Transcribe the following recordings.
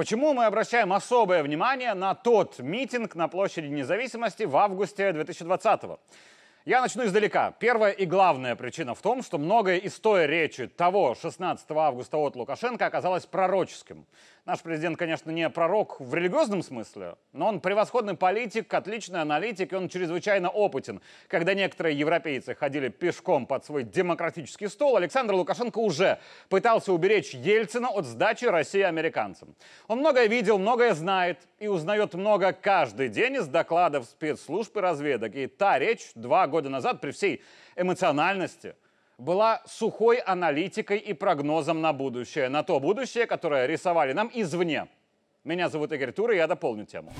Почему мы обращаем особое внимание на тот митинг на площади независимости в августе 2020 года? Я начну издалека. Первая и главная причина в том, что многое из той речи того 16 августа от Лукашенко оказалось пророческим. Наш президент, конечно, не пророк в религиозном смысле, но он превосходный политик, отличный аналитик, и он чрезвычайно опытен. Когда некоторые европейцы ходили пешком под свой демократический стол, Александр Лукашенко уже пытался уберечь Ельцина от сдачи России американцам. Он многое видел, многое знает и узнает много каждый день из докладов спецслужб и разведок. И та речь два года назад при всей эмоциональности – была сухой аналитикой и прогнозом на будущее, на то будущее, которое рисовали нам извне. Меня зовут Игорь Тур, и я дополню тему.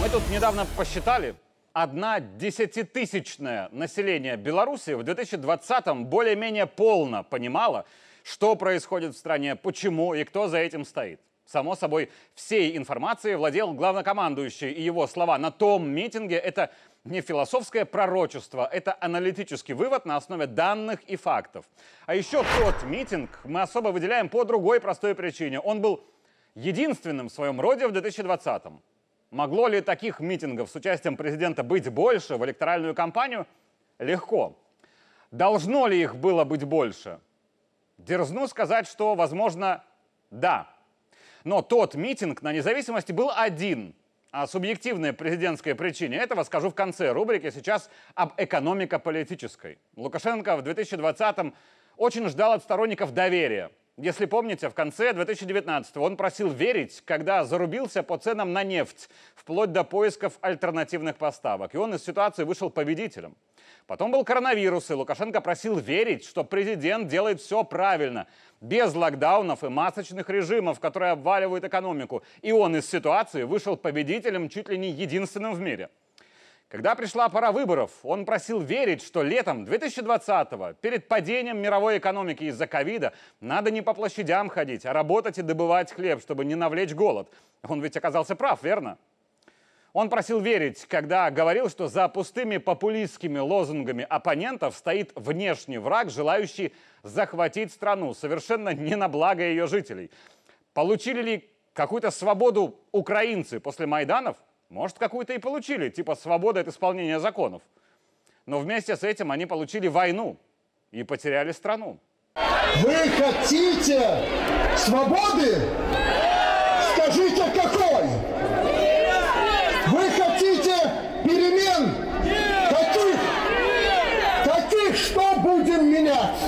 Мы тут недавно посчитали, одна десятитысячное население Беларуси в 2020-м более-менее полно понимало, что происходит в стране, почему и кто за этим стоит. Само собой, всей информацией владел главнокомандующий, и его слова на том митинге – это не философское пророчество, это аналитический вывод на основе данных и фактов. А еще тот митинг мы особо выделяем по другой простой причине. Он был единственным в своем роде в 2020-м. Могло ли таких митингов с участием президента быть больше в электоральную кампанию? Легко. Должно ли их было быть больше? Дерзну сказать, что, возможно, да. Но тот митинг на независимости был один – о субъективной президентской причине этого скажу в конце рубрики. Сейчас об экономико-политической. Лукашенко в 2020-м очень ждал от сторонников доверия. Если помните, в конце 2019 он просил верить, когда зарубился по ценам на нефть, вплоть до поисков альтернативных поставок. И он из ситуации вышел победителем. Потом был коронавирус, и Лукашенко просил верить, что президент делает все правильно, без локдаунов и масочных режимов, которые обваливают экономику. И он из ситуации вышел победителем чуть ли не единственным в мире. Когда пришла пора выборов, он просил верить, что летом 2020-го, перед падением мировой экономики из-за ковида, надо не по площадям ходить, а работать и добывать хлеб, чтобы не навлечь голод. Он ведь оказался прав, верно? Он просил верить, когда говорил, что за пустыми популистскими лозунгами оппонентов стоит внешний враг, желающий захватить страну, совершенно не на благо ее жителей. Получили ли какую-то свободу украинцы после Майданов? Может, какую-то и получили, типа свобода от исполнения законов. Но вместе с этим они получили войну и потеряли страну. Вы хотите свободы? Скажите, какой? Вы хотите перемен? Каких? Каких? Что будем менять?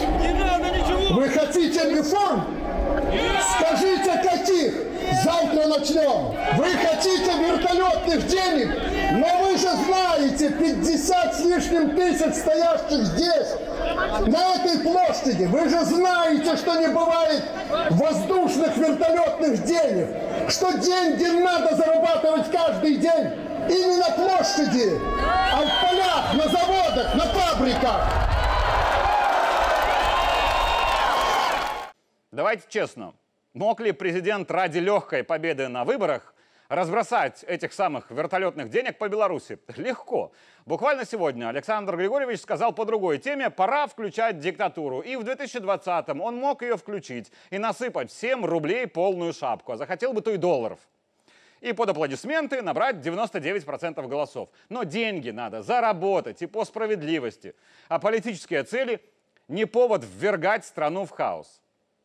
Вы хотите реформ? Скажите, каких? Завтра начнем. Вы хотите вертолетных денег? Но вы же знаете, 50 с лишним тысяч стоящих здесь, на этой площади. Вы же знаете, что не бывает воздушных вертолетных денег. Что деньги надо зарабатывать каждый день. И не на площади, а в полях, на заводах, на фабриках. Давайте честно. Мог ли президент ради легкой победы на выборах разбросать этих самых вертолетных денег по Беларуси? Легко. Буквально сегодня Александр Григорьевич сказал по другой теме, пора включать диктатуру. И в 2020-м он мог ее включить и насыпать всем рублей полную шапку. А захотел бы то и долларов. И под аплодисменты набрать 99% голосов. Но деньги надо заработать и по справедливости. А политические цели не повод ввергать страну в хаос.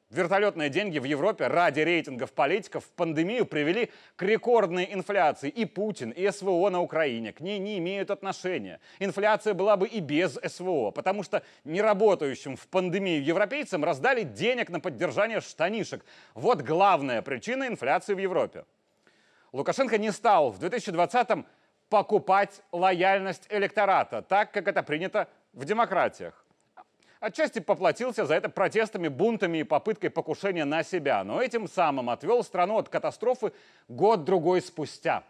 Вертолетные деньги в Европе ради рейтингов политиков в пандемию привели к рекордной инфляции. И Путин, и СВО на Украине к ней не имеют отношения. Инфляция была бы и без СВО, потому что неработающим в пандемию европейцам раздали денег на поддержание штанишек. Вот главная причина инфляции в Европе. Лукашенко не стал в 2020-м покупать лояльность электората, так как это принято в демократиях. Отчасти поплатился за это протестами, бунтами и попыткой покушения на себя, но этим самым отвел страну от катастрофы год-другой спустя.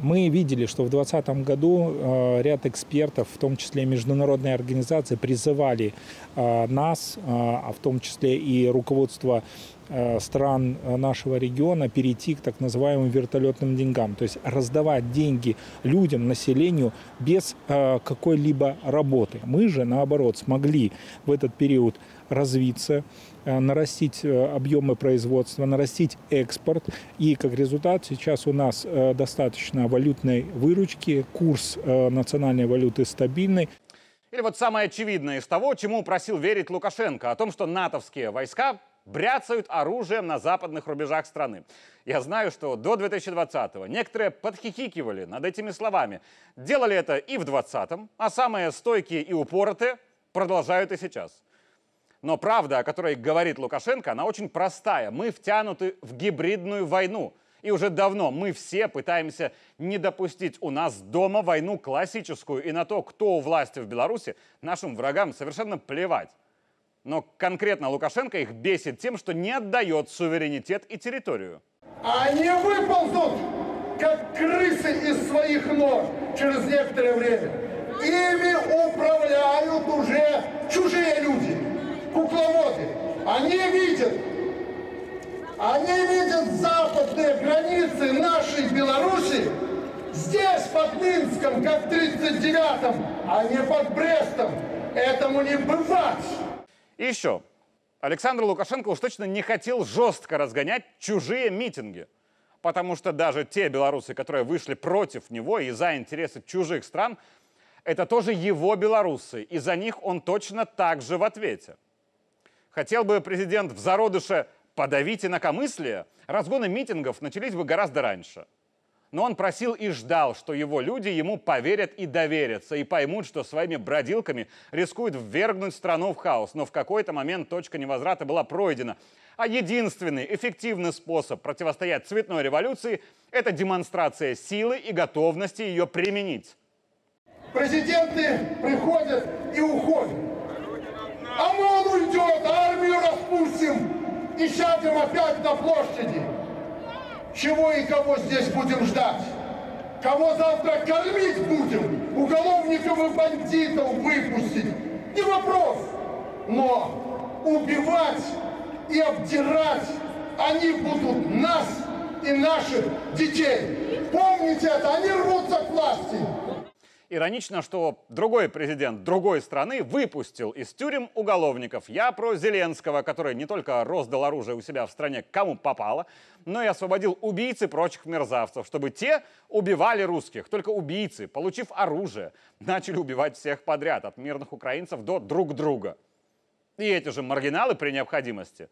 Мы видели, что в 2020 году э, ряд экспертов, в том числе международные организации, призывали э, нас, э, а в том числе и руководство стран нашего региона перейти к так называемым вертолетным деньгам, то есть раздавать деньги людям, населению без какой-либо работы. Мы же, наоборот, смогли в этот период развиться, нарастить объемы производства, нарастить экспорт. И как результат сейчас у нас достаточно валютной выручки, курс национальной валюты стабильный. Или вот самое очевидное из того, чему просил верить Лукашенко, о том, что натовские войска бряцают оружием на западных рубежах страны. Я знаю, что до 2020-го некоторые подхихикивали над этими словами. Делали это и в 20-м, а самые стойкие и упоротые продолжают и сейчас. Но правда, о которой говорит Лукашенко, она очень простая. Мы втянуты в гибридную войну – и уже давно мы все пытаемся не допустить у нас дома войну классическую. И на то, кто у власти в Беларуси, нашим врагам совершенно плевать. Но конкретно Лукашенко их бесит тем, что не отдает суверенитет и территорию. Они выползут, как крысы из своих нор через некоторое время. Ими управляют уже чужие люди, кукловоды. Они видят, они видят западные границы нашей Беларуси здесь, под Минском, как в 39-м, а не под Брестом. Этому не бывать. И еще. Александр Лукашенко уж точно не хотел жестко разгонять чужие митинги. Потому что даже те белорусы, которые вышли против него и за интересы чужих стран, это тоже его белорусы, и за них он точно так же в ответе. Хотел бы президент в зародыше подавить инакомыслие, разгоны митингов начались бы гораздо раньше. Но он просил и ждал, что его люди ему поверят и доверятся, и поймут, что своими бродилками рискуют ввергнуть страну в хаос. Но в какой-то момент точка невозврата была пройдена. А единственный эффективный способ противостоять цветной революции – это демонстрация силы и готовности ее применить. Президенты приходят и уходят. ОМОН уйдет, армию распустим, и сядем опять на площади. Чего и кого здесь будем ждать? Кого завтра кормить будем? Уголовников и бандитов выпустить? Не вопрос. Но убивать и обдирать они будут нас и наших детей. Помните это, они рвутся к власти. Иронично, что другой президент другой страны выпустил из тюрем уголовников. Я про Зеленского, который не только роздал оружие у себя в стране кому попало, но и освободил убийц и прочих мерзавцев, чтобы те убивали русских. Только убийцы, получив оружие, начали убивать всех подряд, от мирных украинцев до друг друга. И эти же маргиналы при необходимости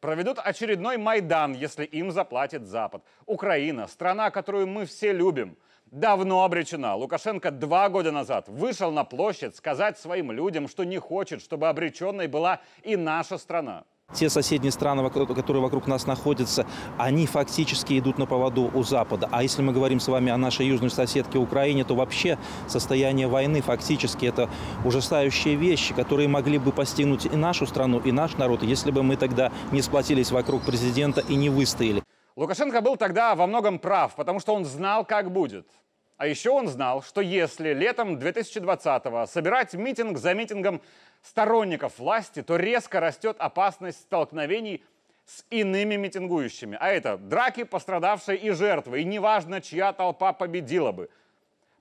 проведут очередной Майдан, если им заплатит Запад. Украина, страна, которую мы все любим – давно обречена. Лукашенко два года назад вышел на площадь сказать своим людям, что не хочет, чтобы обреченной была и наша страна. Те соседние страны, которые вокруг нас находятся, они фактически идут на поводу у Запада. А если мы говорим с вами о нашей южной соседке Украине, то вообще состояние войны фактически это ужасающие вещи, которые могли бы постигнуть и нашу страну, и наш народ, если бы мы тогда не сплотились вокруг президента и не выстояли. Лукашенко был тогда во многом прав, потому что он знал, как будет. А еще он знал, что если летом 2020-го собирать митинг за митингом сторонников власти, то резко растет опасность столкновений с иными митингующими. А это драки, пострадавшие и жертвы. И неважно, чья толпа победила бы.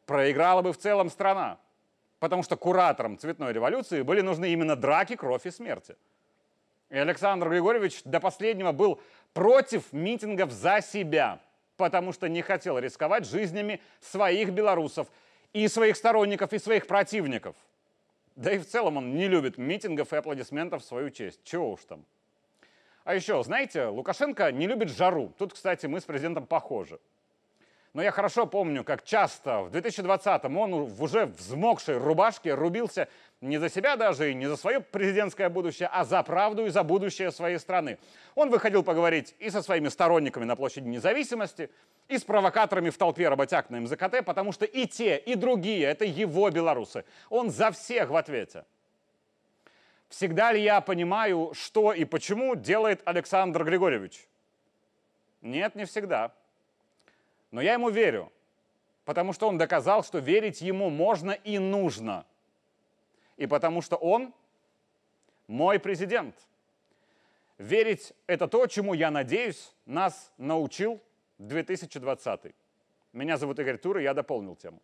Проиграла бы в целом страна. Потому что кураторам цветной революции были нужны именно драки, кровь и смерти. И Александр Григорьевич до последнего был против митингов за себя, потому что не хотел рисковать жизнями своих белорусов и своих сторонников, и своих противников. Да и в целом он не любит митингов и аплодисментов в свою честь. Чего уж там. А еще, знаете, Лукашенко не любит жару. Тут, кстати, мы с президентом похожи. Но я хорошо помню, как часто в 2020-м он в уже взмокшей рубашке рубился не за себя даже и не за свое президентское будущее, а за правду и за будущее своей страны. Он выходил поговорить и со своими сторонниками на площади независимости, и с провокаторами в толпе работяг на МЗКТ, потому что и те, и другие — это его белорусы. Он за всех в ответе. Всегда ли я понимаю, что и почему делает Александр Григорьевич? Нет, не всегда. Но я ему верю, потому что он доказал, что верить ему можно и нужно. И потому что он мой президент. Верить – это то, чему, я надеюсь, нас научил 2020. Меня зовут Игорь Тур, и я дополнил тему.